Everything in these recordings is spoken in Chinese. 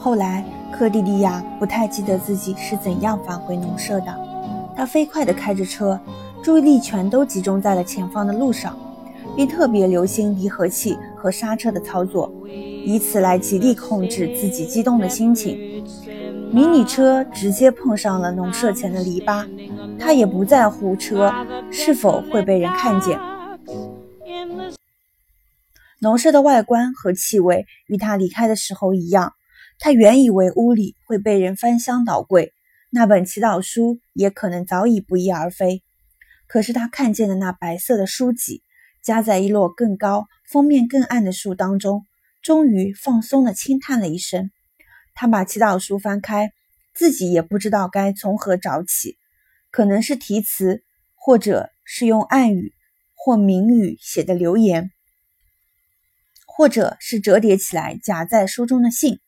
后来，科蒂利亚不太记得自己是怎样返回农舍的。他飞快地开着车，注意力全都集中在了前方的路上，并特别留心离合器和刹车的操作，以此来极力控制自己激动的心情。迷你车直接碰上了农舍前的篱笆，他也不在乎车是否会被人看见。农舍的外观和气味与他离开的时候一样。他原以为屋里会被人翻箱倒柜，那本祈祷书也可能早已不翼而飞。可是他看见的那白色的书籍，夹在一摞更高、封面更暗的书当中，终于放松地轻叹了一声。他把祈祷书翻开，自己也不知道该从何找起，可能是题词，或者是用暗语或明语写的留言，或者是折叠起来夹在书中的信。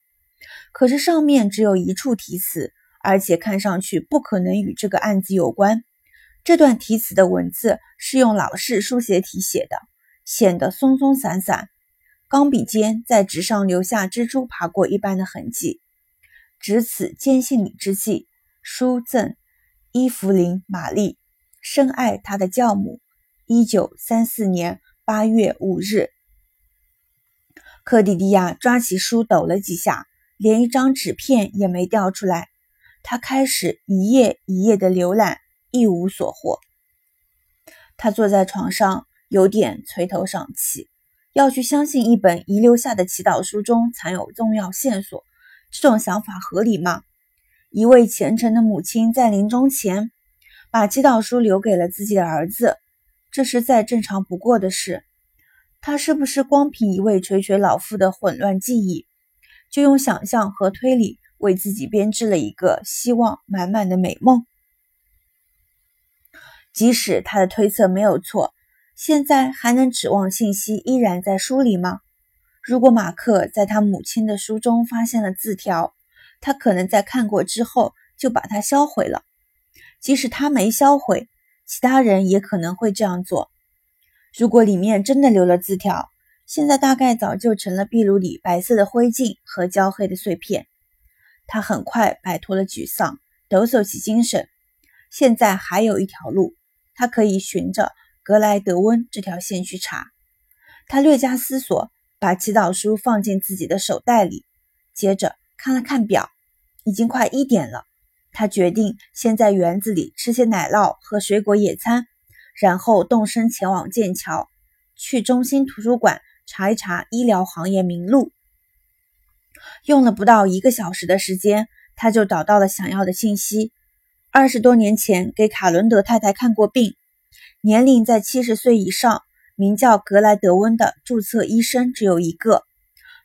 可是上面只有一处题词，而且看上去不可能与这个案子有关。这段题词的文字是用老式书写体写的，显得松松散散，钢笔尖在纸上留下蜘蛛爬过一般的痕迹。值此坚信你之际，书赠伊芙琳·玛丽，深爱她的教母。一九三四年八月五日。克迪迪亚抓起书抖了几下。连一张纸片也没掉出来，他开始一页一页的浏览，一无所获。他坐在床上，有点垂头丧气。要去相信一本遗留下的祈祷书中藏有重要线索，这种想法合理吗？一位虔诚的母亲在临终前把祈祷书留给了自己的儿子，这是再正常不过的事。他是不是光凭一位垂垂老妇的混乱记忆？就用想象和推理为自己编织了一个希望满满的美梦。即使他的推测没有错，现在还能指望信息依然在书里吗？如果马克在他母亲的书中发现了字条，他可能在看过之后就把它销毁了。即使他没销毁，其他人也可能会这样做。如果里面真的留了字条，现在大概早就成了壁炉里白色的灰烬和焦黑的碎片。他很快摆脱了沮丧，抖擞起精神。现在还有一条路，他可以循着格莱德温这条线去查。他略加思索，把祈祷书放进自己的手袋里，接着看了看表，已经快一点了。他决定先在园子里吃些奶酪和水果野餐，然后动身前往剑桥，去中心图书馆。查一查医疗行业名录，用了不到一个小时的时间，他就找到了想要的信息。二十多年前给卡伦德太太看过病，年龄在七十岁以上，名叫格莱德温的注册医生只有一个，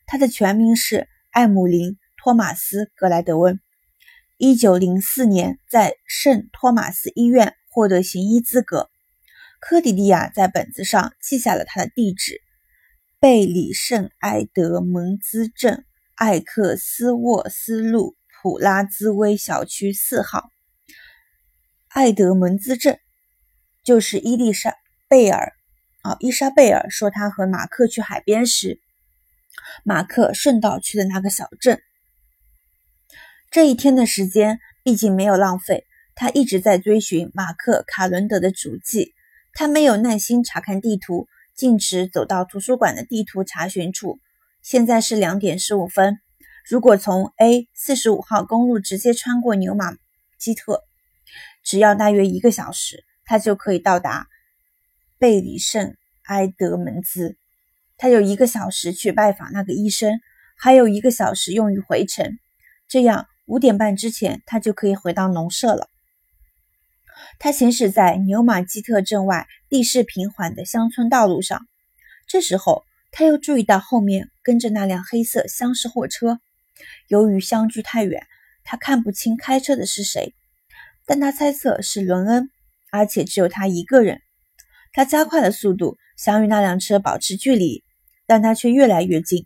他的全名是艾姆林·托马斯·格莱德温。一九零四年在圣托马斯医院获得行医资格。科迪利亚在本子上记下了他的地址。贝里圣埃德蒙兹镇艾克斯沃斯路普拉兹威小区四号。埃德蒙兹镇就是伊丽莎贝尔啊，伊莎贝尔说她和马克去海边时，马克顺道去的那个小镇。这一天的时间毕竟没有浪费，他一直在追寻马克卡伦德的足迹，他没有耐心查看地图。径直走到图书馆的地图查询处。现在是两点十五分。如果从 A 四十五号公路直接穿过牛马基特，只要大约一个小时，他就可以到达贝里圣埃德门兹。他有一个小时去拜访那个医生，还有一个小时用于回程。这样五点半之前，他就可以回到农舍了。他行驶在牛马基特镇外地势平缓的乡村道路上，这时候他又注意到后面跟着那辆黑色厢式货车。由于相距太远，他看不清开车的是谁，但他猜测是伦恩，而且只有他一个人。他加快了速度，想与那辆车保持距离，但他却越来越近。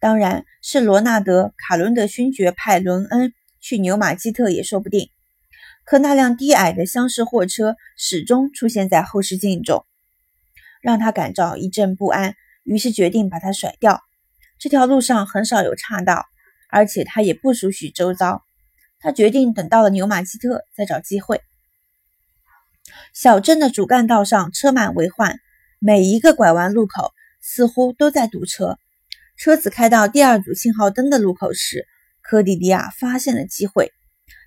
当然是罗纳德·卡伦德勋爵派伦恩去牛马基特也说不定。可那辆低矮的厢式货车始终出现在后视镜中，让他感到一阵不安。于是决定把它甩掉。这条路上很少有岔道，而且他也不熟悉周遭。他决定等到了牛马基特再找机会。小镇的主干道上车满为患，每一个拐弯路口似乎都在堵车。车子开到第二组信号灯的路口时，科迪迪亚发现了机会。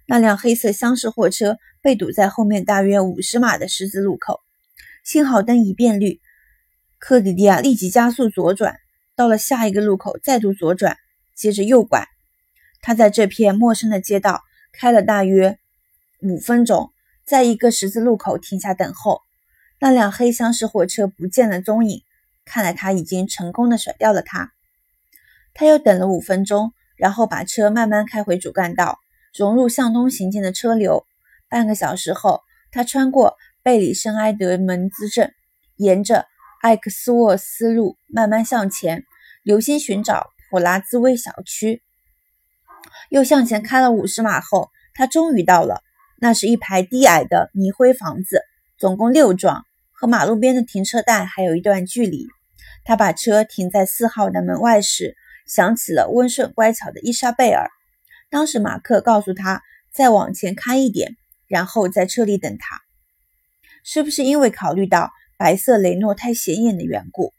那辆黑色厢式货车被堵在后面大约五十码的十字路口，信号灯一变绿，克迪迪亚立即加速左转，到了下一个路口再度左转，接着右拐。他在这片陌生的街道开了大约五分钟，在一个十字路口停下等候。那辆黑厢式货车不见了踪影，看来他已经成功的甩掉了他。他又等了五分钟，然后把车慢慢开回主干道。融入向东行进的车流。半个小时后，他穿过贝里圣埃德门兹镇，沿着艾克斯沃斯路慢慢向前，留心寻找普拉兹威小区。又向前开了五十码后，他终于到了。那是一排低矮的泥灰房子，总共六幢，和马路边的停车带还有一段距离。他把车停在四号的门外时，想起了温顺乖巧的伊莎贝尔。当时马克告诉他再往前开一点，然后在车里等他。是不是因为考虑到白色雷诺太显眼的缘故？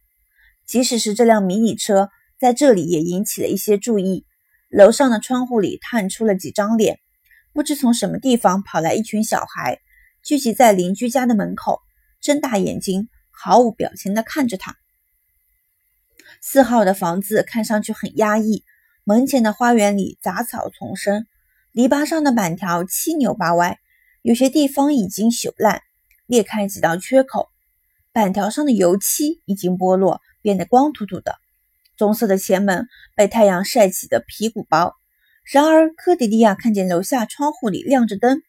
即使是这辆迷你车在这里也引起了一些注意。楼上的窗户里探出了几张脸，不知从什么地方跑来一群小孩，聚集在邻居家的门口，睁大眼睛，毫无表情地看着他。四号的房子看上去很压抑。门前的花园里杂草丛生，篱笆上的板条七扭八歪，有些地方已经朽烂，裂开几道缺口。板条上的油漆已经剥落，变得光秃秃的。棕色的前门被太阳晒起的皮鼓包。然而，科迪利亚看见楼下窗户里亮着灯，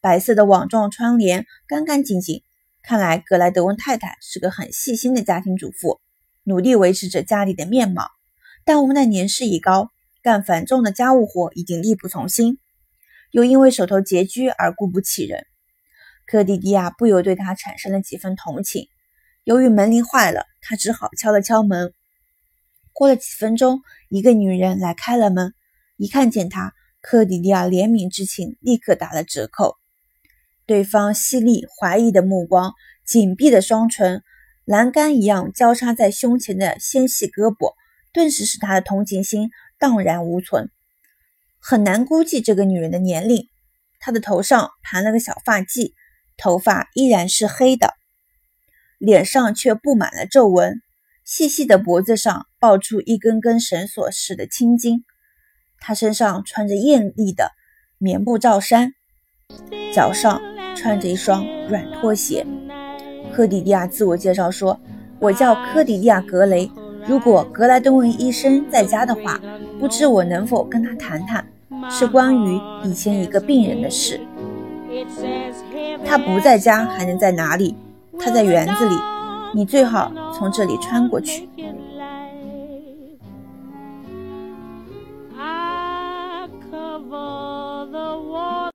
白色的网状窗帘干干净净。看来格莱德温太太是个很细心的家庭主妇，努力维持着家里的面貌，但无奈年事已高。干繁重的家务活已经力不从心，又因为手头拮据而雇不起人，科迪迪亚不由对他产生了几分同情。由于门铃坏了，他只好敲了敲门。过了几分钟，一个女人来开了门，一看见他，科迪迪亚怜悯之情立刻打了折扣。对方犀利怀疑的目光，紧闭的双唇，栏杆一样交叉在胸前的纤细胳膊，顿时使他的同情心。荡然无存，很难估计这个女人的年龄。她的头上盘了个小发髻，头发依然是黑的，脸上却布满了皱纹。细细的脖子上爆出一根根绳索似的青筋。她身上穿着艳丽的棉布罩衫，脚上穿着一双软拖鞋。科迪利亚自我介绍说：“我叫科迪利亚·格雷。如果格莱登文医生在家的话。”不知我能否跟他谈谈，是关于以前一个病人的事。他不在家，还能在哪里？他在园子里。你最好从这里穿过去。